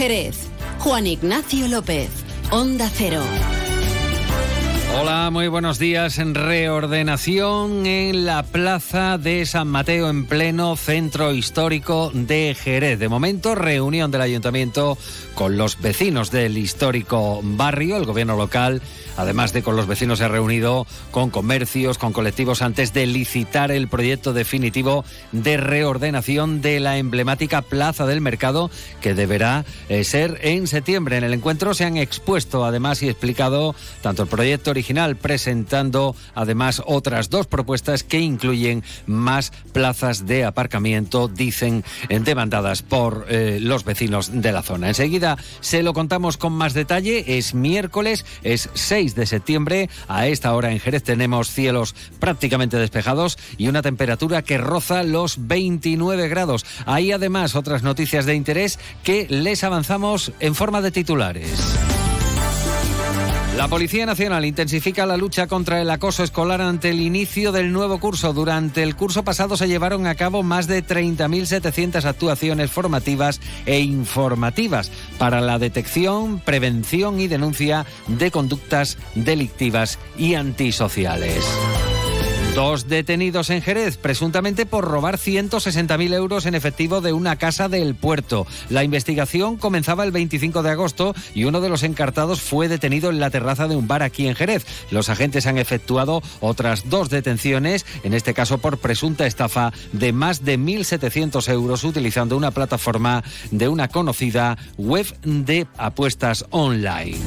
Jerez. Juan Ignacio López, Onda Cero. Hola, muy buenos días. En reordenación en la plaza de San Mateo, en pleno centro histórico de Jerez. De momento, reunión del ayuntamiento con los vecinos del histórico barrio, el gobierno local Además de con los vecinos se ha reunido con comercios, con colectivos antes de licitar el proyecto definitivo de reordenación de la emblemática Plaza del Mercado que deberá eh, ser en septiembre. En el encuentro se han expuesto además y explicado tanto el proyecto presentando además otras dos propuestas que incluyen más plazas de aparcamiento, dicen demandadas por eh, los vecinos de la zona. Enseguida se lo contamos con más detalle. Es miércoles, es 6 de septiembre. A esta hora en Jerez tenemos cielos prácticamente despejados y una temperatura que roza los 29 grados. Hay además otras noticias de interés que les avanzamos en forma de titulares. La Policía Nacional intensifica la lucha contra el acoso escolar ante el inicio del nuevo curso. Durante el curso pasado se llevaron a cabo más de 30.700 actuaciones formativas e informativas para la detección, prevención y denuncia de conductas delictivas y antisociales. Dos detenidos en Jerez, presuntamente por robar 160.000 euros en efectivo de una casa del puerto. La investigación comenzaba el 25 de agosto y uno de los encartados fue detenido en la terraza de un bar aquí en Jerez. Los agentes han efectuado otras dos detenciones, en este caso por presunta estafa de más de 1.700 euros utilizando una plataforma de una conocida web de apuestas online.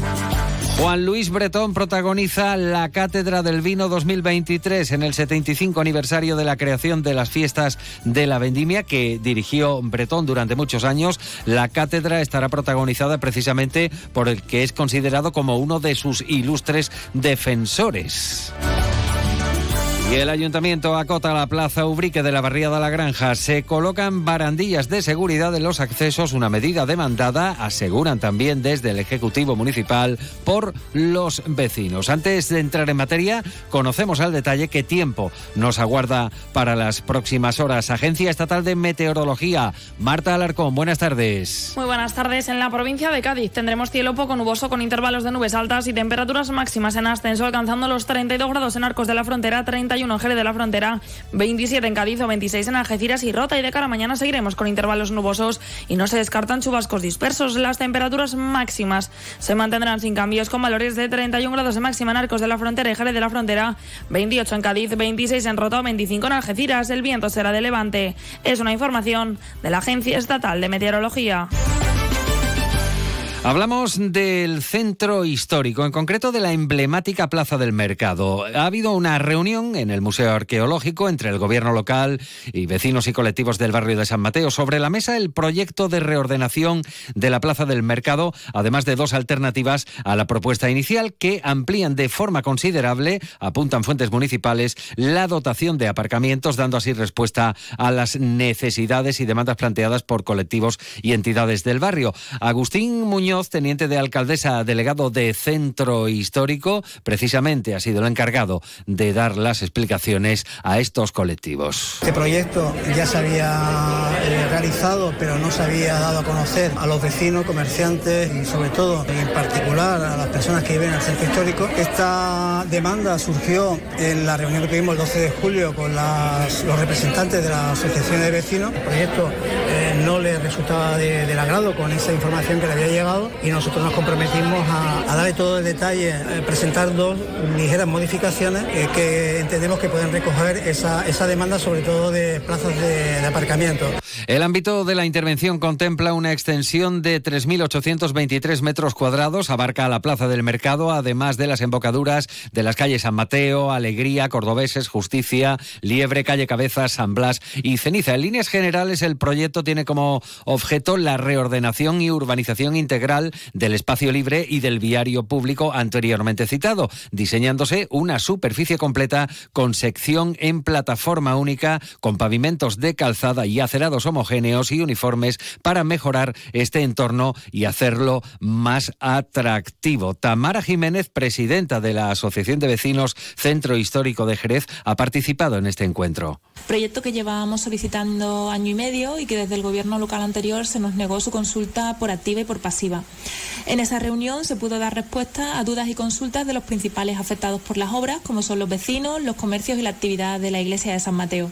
Juan Luis Bretón protagoniza la Cátedra del Vino 2023 en el 75 aniversario de la creación de las fiestas de la vendimia que dirigió Bretón durante muchos años. La cátedra estará protagonizada precisamente por el que es considerado como uno de sus ilustres defensores. Y el ayuntamiento acota la plaza Ubrique de la barriada La Granja. Se colocan barandillas de seguridad en los accesos, una medida demandada, aseguran también desde el Ejecutivo Municipal, por los vecinos. Antes de entrar en materia, conocemos al detalle qué tiempo nos aguarda para las próximas horas. Agencia Estatal de Meteorología, Marta Alarcón, buenas tardes. Muy buenas tardes. En la provincia de Cádiz tendremos cielo poco nuboso con intervalos de nubes altas y temperaturas máximas en ascenso, alcanzando los 32 grados en Arcos de la Frontera, 31 en Jerez de la Frontera, 27 en Cádiz o 26 en Algeciras y Rota. Y de cara a mañana seguiremos con intervalos nubosos y no se descartan chubascos dispersos. Las temperaturas máximas se mantendrán sin cambios con valores de 31 grados de máxima en Arcos de la Frontera y Jerez de la Frontera, 28 en Cádiz, 26 en Rota o 25 en Algeciras. El viento será de levante. Es una información de la Agencia Estatal de Meteorología. Hablamos del centro histórico, en concreto de la emblemática Plaza del Mercado. Ha habido una reunión en el Museo Arqueológico entre el gobierno local y vecinos y colectivos del barrio de San Mateo. Sobre la mesa el proyecto de reordenación de la Plaza del Mercado, además de dos alternativas a la propuesta inicial que amplían de forma considerable, apuntan fuentes municipales, la dotación de aparcamientos, dando así respuesta a las necesidades y demandas planteadas por colectivos y entidades del barrio. Agustín Muñoz teniente de alcaldesa, delegado de Centro Histórico, precisamente ha sido el encargado de dar las explicaciones a estos colectivos. Este proyecto ya se había eh, realizado, pero no se había dado a conocer a los vecinos, comerciantes y sobre todo, en particular, a las personas que viven en el centro histórico. Esta demanda surgió en la reunión que tuvimos el 12 de julio con los representantes de la Asociación de Vecinos. El proyecto eh, no les resultaba del agrado con esa información que le había llegado y nosotros nos comprometimos a, darle todo el detalle, eh, presentar dos ligeras modificaciones eh, que entendemos que pueden recoger esa, esa demanda, sobre todo de plazas de, aparcamiento. El ámbito de la intervención contempla una extensión de 3.823 metros cuadrados, abarca la plaza del mercado, además de las embocaduras de las calles San Mateo, Alegría, Cordobeses, Justicia, Liebre, Calle Cabezas, San Blas y Ceniza. En líneas generales, el proyecto tiene como objeto la reordenación y urbanización integral del espacio libre y del viario público anteriormente citado, diseñándose una superficie completa con sección en plataforma única, con pavimentos de calzada y acerados homogéneos y uniformes para mejorar este entorno y hacerlo más atractivo. Tamara Jiménez, presidenta de la Asociación de Vecinos Centro Histórico de Jerez, ha participado en este encuentro. Proyecto que llevábamos solicitando año y medio y que desde el gobierno local anterior se nos negó su consulta por activa y por pasiva. En esa reunión se pudo dar respuesta a dudas y consultas de los principales afectados por las obras, como son los vecinos, los comercios y la actividad de la iglesia de San Mateo.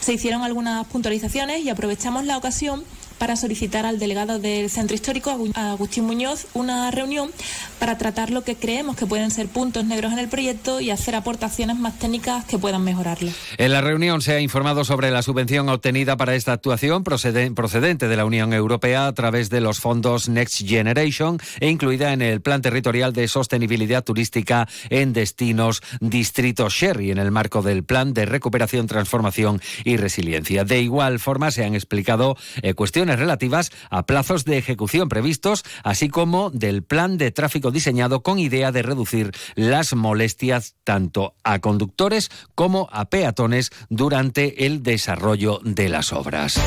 Se hicieron algunas puntualizaciones y aprovechamos la ocasión para solicitar al delegado del Centro Histórico, Agustín Muñoz, una reunión para tratar lo que creemos que pueden ser puntos negros en el proyecto y hacer aportaciones más técnicas que puedan mejorarlo. En la reunión se ha informado sobre la subvención obtenida para esta actuación procedente de la Unión Europea a través de los fondos Next Generation e incluida en el Plan Territorial de Sostenibilidad Turística en Destinos Distrito Sherry en el marco del Plan de Recuperación, Transformación y Resiliencia. De igual forma se han explicado eh, cuestiones relativas a plazos de ejecución previstos, así como del plan de tráfico diseñado con idea de reducir las molestias tanto a conductores como a peatones durante el desarrollo de las obras.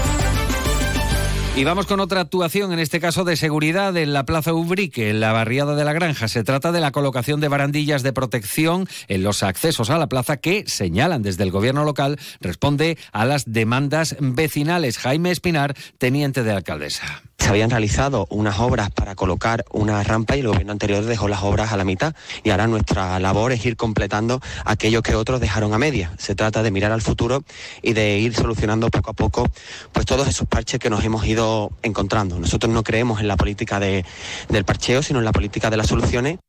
Y vamos con otra actuación, en este caso de seguridad, en la Plaza Ubrique, en la barriada de la Granja. Se trata de la colocación de barandillas de protección en los accesos a la plaza que, señalan desde el gobierno local, responde a las demandas vecinales. Jaime Espinar, teniente de alcaldesa se habían realizado unas obras para colocar una rampa y el gobierno anterior dejó las obras a la mitad y ahora nuestra labor es ir completando aquello que otros dejaron a media. Se trata de mirar al futuro y de ir solucionando poco a poco pues todos esos parches que nos hemos ido encontrando. Nosotros no creemos en la política de, del parcheo, sino en la política de las soluciones.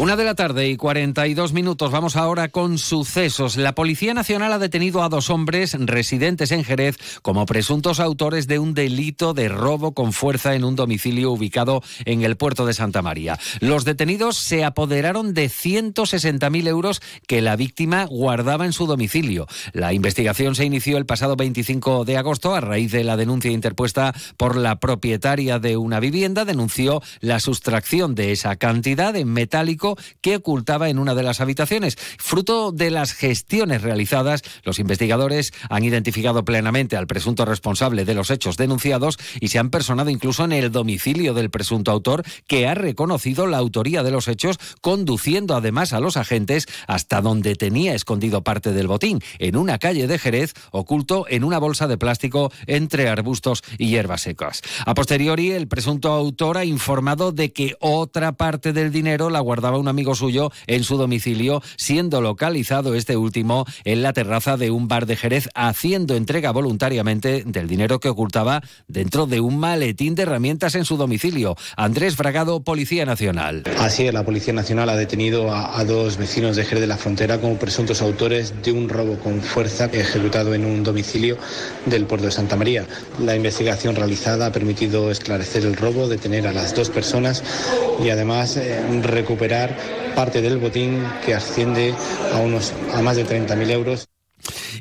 Una de la tarde y 42 minutos. Vamos ahora con sucesos. La Policía Nacional ha detenido a dos hombres residentes en Jerez como presuntos autores de un delito de robo con fuerza en un domicilio ubicado en el puerto de Santa María. Los detenidos se apoderaron de 160.000 euros que la víctima guardaba en su domicilio. La investigación se inició el pasado 25 de agosto a raíz de la denuncia interpuesta por la propietaria de una vivienda. Denunció la sustracción de esa cantidad en metálico que ocultaba en una de las habitaciones. Fruto de las gestiones realizadas, los investigadores han identificado plenamente al presunto responsable de los hechos denunciados y se han personado incluso en el domicilio del presunto autor que ha reconocido la autoría de los hechos, conduciendo además a los agentes hasta donde tenía escondido parte del botín, en una calle de Jerez, oculto en una bolsa de plástico entre arbustos y hierbas secas. A posteriori, el presunto autor ha informado de que otra parte del dinero la guardaba un amigo suyo en su domicilio, siendo localizado este último en la terraza de un bar de Jerez, haciendo entrega voluntariamente del dinero que ocultaba dentro de un maletín de herramientas en su domicilio. Andrés Fragado, Policía Nacional. Así es, la Policía Nacional ha detenido a, dos vecinos de Jerez de la Frontera como presuntos autores de un robo con fuerza ejecutado en un domicilio del puerto de Santa María. La investigación realizada ha permitido esclarecer el robo, detener a las dos personas y además eh, recuperar parte del botín que asciende a, unos, a más de 30.000 euros.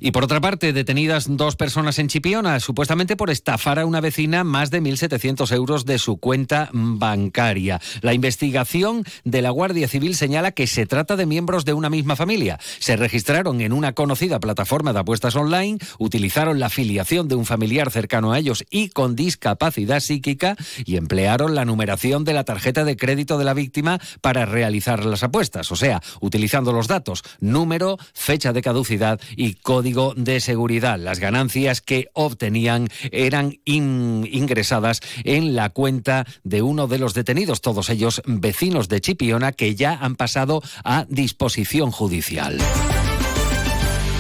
Y por otra parte, detenidas dos personas en Chipiona, supuestamente por estafar a una vecina más de 1.700 euros de su cuenta bancaria. La investigación de la Guardia Civil señala que se trata de miembros de una misma familia. Se registraron en una conocida plataforma de apuestas online, utilizaron la filiación de un familiar cercano a ellos y con discapacidad psíquica y emplearon la numeración de la tarjeta de crédito de la víctima para realizar las apuestas. O sea, utilizando los datos, número, fecha de caducidad y código de seguridad. Las ganancias que obtenían eran ingresadas en la cuenta de uno de los detenidos, todos ellos vecinos de Chipiona que ya han pasado a disposición judicial.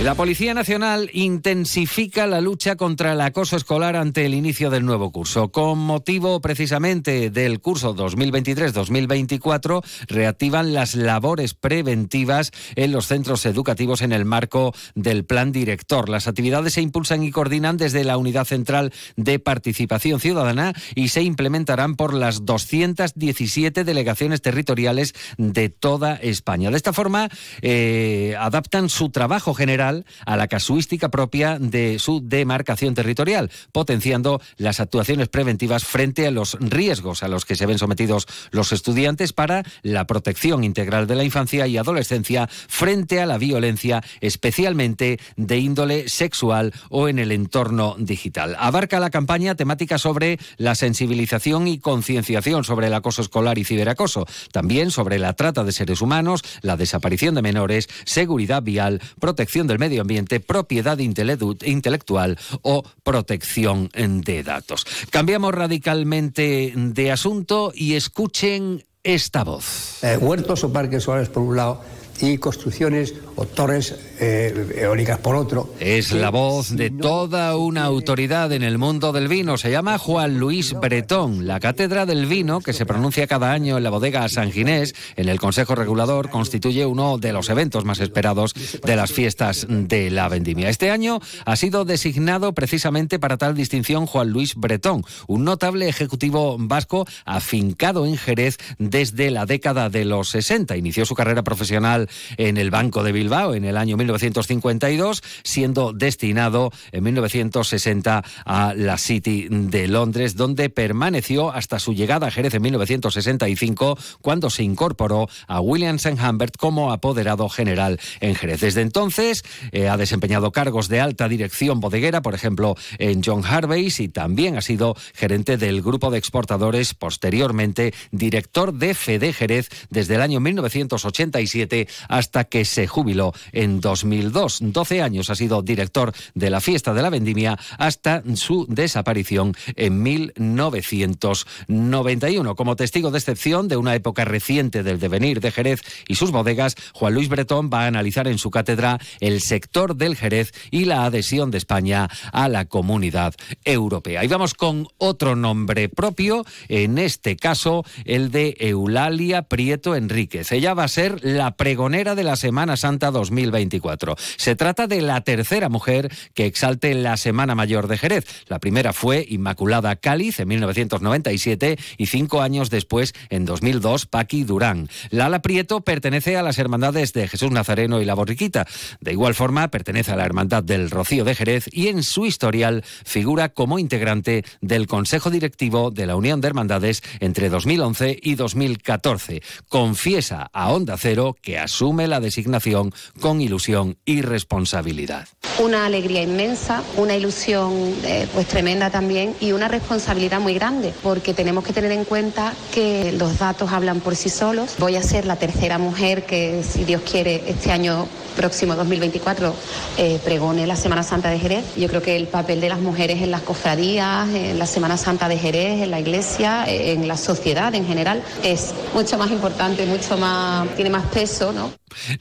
La Policía Nacional intensifica la lucha contra el acoso escolar ante el inicio del nuevo curso. Con motivo precisamente del curso 2023-2024, reactivan las labores preventivas en los centros educativos en el marco del plan director. Las actividades se impulsan y coordinan desde la Unidad Central de Participación Ciudadana y se implementarán por las 217 delegaciones territoriales de toda España. De esta forma, eh, adaptan su trabajo general integral a la casuística propia de su demarcación territorial, potenciando las actuaciones preventivas frente a los riesgos a los que se ven sometidos los estudiantes para la protección integral de la infancia y adolescencia frente a la violencia, especialmente de índole sexual o en el entorno digital. Abarca la campaña temática sobre la sensibilización y concienciación sobre el acoso escolar y ciberacoso, también sobre la trata de seres humanos, la desaparición de menores, seguridad vial, protección del medio ambiente, propiedad intelectual o protección de datos. Cambiamos radicalmente de asunto y escuchen esta voz. Eh, huertos o parques solares por un lado y construcciones o torres eh, eólicas por otro. Es la voz de toda una autoridad en el mundo del vino. Se llama Juan Luis Bretón. La cátedra del vino, que se pronuncia cada año en la bodega San Ginés, en el Consejo Regulador, constituye uno de los eventos más esperados de las fiestas de la vendimia. Este año ha sido designado precisamente para tal distinción Juan Luis Bretón, un notable ejecutivo vasco afincado en Jerez desde la década de los 60. Inició su carrera profesional en el Banco de Bilbao en el año 1952, siendo destinado en 1960 a la City de Londres, donde permaneció hasta su llegada a Jerez en 1965, cuando se incorporó a Williams Humbert como apoderado general en Jerez. Desde entonces eh, ha desempeñado cargos de alta dirección bodeguera, por ejemplo, en John Harvey's y también ha sido gerente del grupo de exportadores, posteriormente director de Fede Jerez desde el año 1987 hasta que se jubiló en 2002. 12 años ha sido director de la fiesta de la vendimia hasta su desaparición en 1991. Como testigo de excepción de una época reciente del devenir de Jerez y sus bodegas, Juan Luis Bretón va a analizar en su cátedra el sector del Jerez y la adhesión de España a la comunidad europea. Y vamos con otro nombre propio, en este caso el de Eulalia Prieto Enríquez. Ella va a ser la pregonera de la Semana Santa 2024. Se trata de la tercera mujer que exalte la Semana Mayor de Jerez. La primera fue Inmaculada Cáliz en 1997 y cinco años después, en 2002, Paqui Durán. Lala Prieto pertenece a las hermandades de Jesús Nazareno y la Borriquita. De igual forma, pertenece a la Hermandad del Rocío de Jerez y en su historial figura como integrante del Consejo Directivo de la Unión de Hermandades entre 2011 y 2014. Confiesa a Onda Cero que asume la designación con ilusión y responsabilidad. Una alegría inmensa, una ilusión eh, pues tremenda también y una responsabilidad muy grande porque tenemos que tener en cuenta que los datos hablan por sí solos. Voy a ser la tercera mujer que, si Dios quiere, este año próximo 2024 eh, pregone la Semana Santa de Jerez. Yo creo que el papel de las mujeres en las cofradías, en la Semana Santa de Jerez, en la iglesia, eh, en la sociedad en general, es mucho más importante, mucho más, tiene más peso.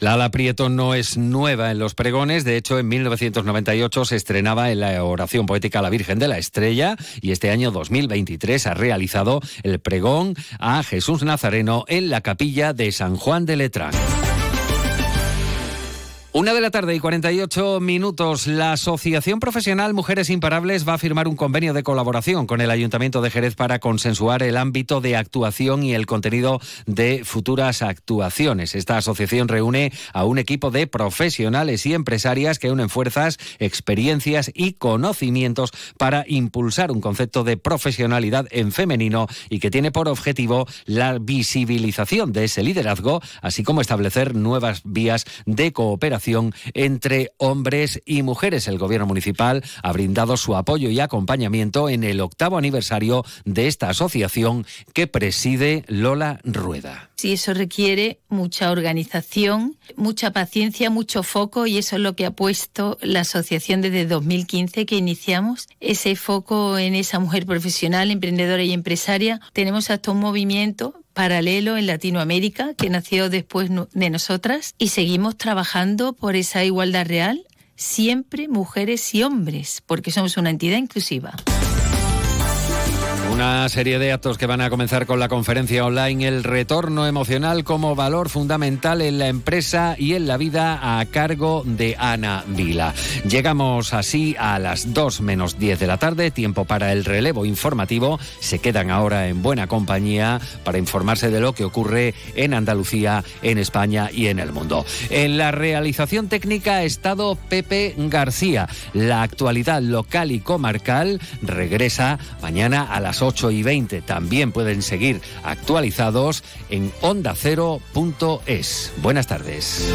Lala Prieto no es nueva en los pregones, de hecho en 1998 se estrenaba en la oración poética a la Virgen de la Estrella y este año 2023 ha realizado el pregón a Jesús Nazareno en la capilla de San Juan de Letrán. Una de la tarde y 48 minutos. La Asociación Profesional Mujeres Imparables va a firmar un convenio de colaboración con el Ayuntamiento de Jerez para consensuar el ámbito de actuación y el contenido de futuras actuaciones. Esta asociación reúne a un equipo de profesionales y empresarias que unen fuerzas, experiencias y conocimientos para impulsar un concepto de profesionalidad en femenino y que tiene por objetivo la visibilización de ese liderazgo, así como establecer nuevas vías de cooperación entre hombres y mujeres. El gobierno municipal ha brindado su apoyo y acompañamiento en el octavo aniversario de esta asociación que preside Lola Rueda. Sí, eso requiere mucha organización, mucha paciencia, mucho foco y eso es lo que ha puesto la asociación desde 2015 que iniciamos. Ese foco en esa mujer profesional, emprendedora y empresaria. Tenemos hasta un movimiento paralelo en Latinoamérica que nació después de nosotras y seguimos trabajando por esa igualdad real, siempre mujeres y hombres, porque somos una entidad inclusiva. Una serie de actos que van a comenzar con la conferencia online El retorno emocional como valor fundamental en la empresa y en la vida a cargo de Ana Vila. Llegamos así a las 2 menos 10 de la tarde, tiempo para el relevo informativo. Se quedan ahora en buena compañía para informarse de lo que ocurre en Andalucía, en España y en el mundo. En la realización técnica ha estado Pepe García. La actualidad local y comarcal regresa mañana a las 8 y 20. También pueden seguir actualizados en ondacero.es. Buenas tardes.